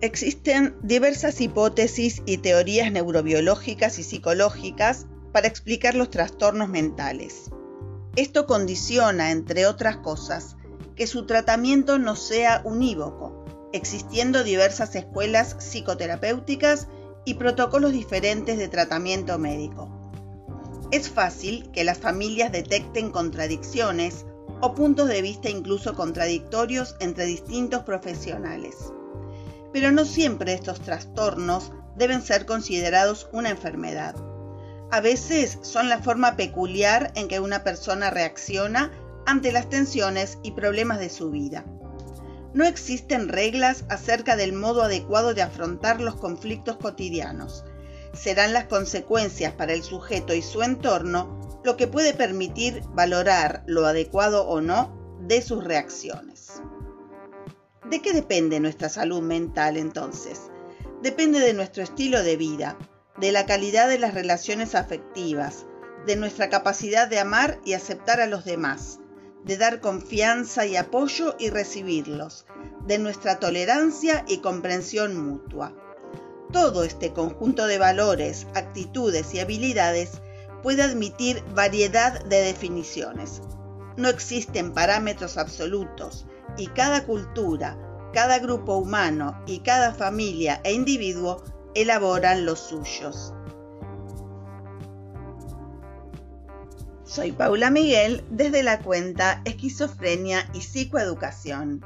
Existen diversas hipótesis y teorías neurobiológicas y psicológicas para explicar los trastornos mentales. Esto condiciona, entre otras cosas, que su tratamiento no sea unívoco, existiendo diversas escuelas psicoterapéuticas y protocolos diferentes de tratamiento médico. Es fácil que las familias detecten contradicciones o puntos de vista incluso contradictorios entre distintos profesionales pero no siempre estos trastornos deben ser considerados una enfermedad. A veces son la forma peculiar en que una persona reacciona ante las tensiones y problemas de su vida. No existen reglas acerca del modo adecuado de afrontar los conflictos cotidianos. Serán las consecuencias para el sujeto y su entorno lo que puede permitir valorar lo adecuado o no de sus reacciones. ¿De qué depende nuestra salud mental entonces? Depende de nuestro estilo de vida, de la calidad de las relaciones afectivas, de nuestra capacidad de amar y aceptar a los demás, de dar confianza y apoyo y recibirlos, de nuestra tolerancia y comprensión mutua. Todo este conjunto de valores, actitudes y habilidades puede admitir variedad de definiciones. No existen parámetros absolutos, y cada cultura, cada grupo humano y cada familia e individuo elaboran los suyos. Soy Paula Miguel desde la cuenta Esquizofrenia y Psicoeducación.